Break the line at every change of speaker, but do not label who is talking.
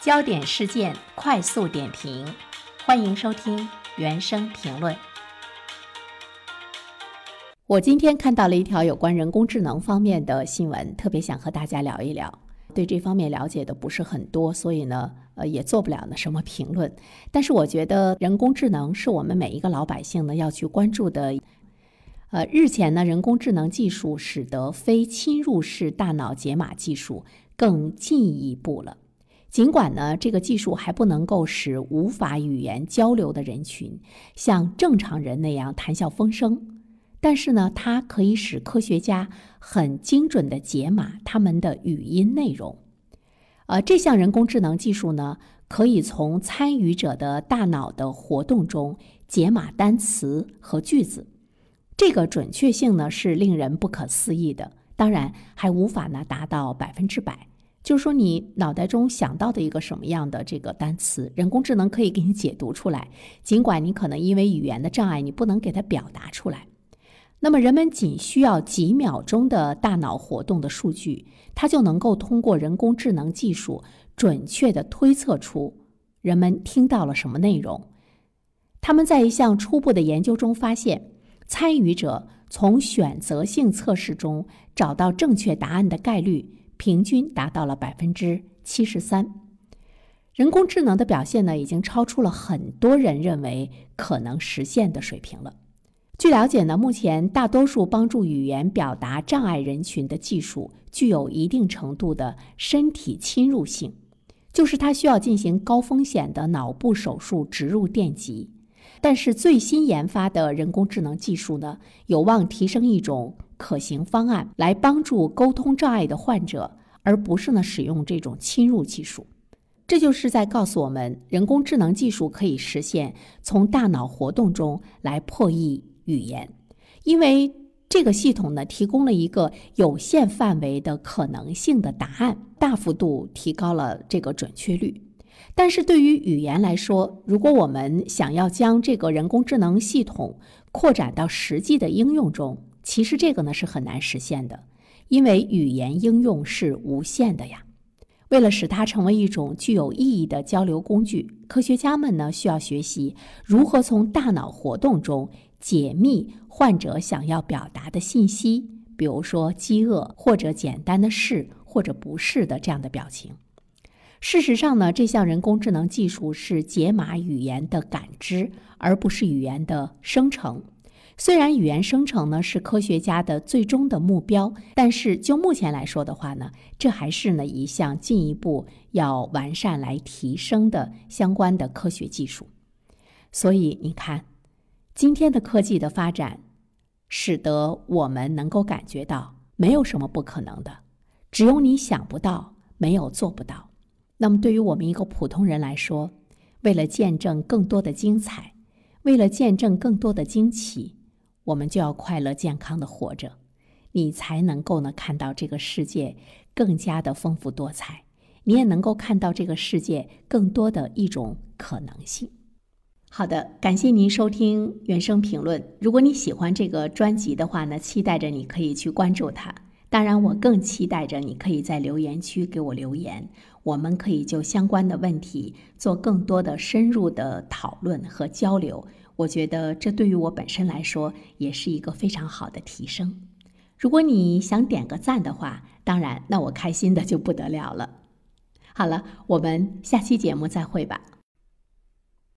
焦点事件快速点评，欢迎收听原声评论。我今天看到了一条有关人工智能方面的新闻，特别想和大家聊一聊。对这方面了解的不是很多，所以呢，呃，也做不了呢什么评论。但是我觉得人工智能是我们每一个老百姓呢要去关注的。呃，日前呢，人工智能技术使得非侵入式大脑解码技术更进一步了。尽管呢，这个技术还不能够使无法语言交流的人群像正常人那样谈笑风生，但是呢，它可以使科学家很精准的解码他们的语音内容。呃，这项人工智能技术呢，可以从参与者的大脑的活动中解码单词和句子，这个准确性呢是令人不可思议的。当然，还无法呢达到百分之百。就是说，你脑袋中想到的一个什么样的这个单词，人工智能可以给你解读出来。尽管你可能因为语言的障碍，你不能给它表达出来。那么，人们仅需要几秒钟的大脑活动的数据，它就能够通过人工智能技术准确的推测出人们听到了什么内容。他们在一项初步的研究中发现，参与者从选择性测试中找到正确答案的概率。平均达到了百分之七十三，人工智能的表现呢，已经超出了很多人认为可能实现的水平了。据了解呢，目前大多数帮助语言表达障碍人群的技术具有一定程度的身体侵入性，就是它需要进行高风险的脑部手术植入电极。但是最新研发的人工智能技术呢，有望提升一种可行方案，来帮助沟通障碍的患者，而不是呢使用这种侵入技术。这就是在告诉我们，人工智能技术可以实现从大脑活动中来破译语言，因为这个系统呢提供了一个有限范围的可能性的答案，大幅度提高了这个准确率。但是对于语言来说，如果我们想要将这个人工智能系统扩展到实际的应用中，其实这个呢是很难实现的，因为语言应用是无限的呀。为了使它成为一种具有意义的交流工具，科学家们呢需要学习如何从大脑活动中解密患者想要表达的信息，比如说饥饿或者简单的是或者不是的这样的表情。事实上呢，这项人工智能技术是解码语言的感知，而不是语言的生成。虽然语言生成呢是科学家的最终的目标，但是就目前来说的话呢，这还是呢一项进一步要完善来提升的相关的科学技术。所以你看，今天的科技的发展，使得我们能够感觉到没有什么不可能的，只有你想不到，没有做不到。那么，对于我们一个普通人来说，为了见证更多的精彩，为了见证更多的惊奇，我们就要快乐健康的活着，你才能够呢看到这个世界更加的丰富多彩，你也能够看到这个世界更多的一种可能性。好的，感谢您收听原声评论。如果你喜欢这个专辑的话呢，期待着你可以去关注它。当然，我更期待着你可以在留言区给我留言，我们可以就相关的问题做更多的深入的讨论和交流。我觉得这对于我本身来说也是一个非常好的提升。如果你想点个赞的话，当然，那我开心的就不得了了。好了，我们下期节目再会吧。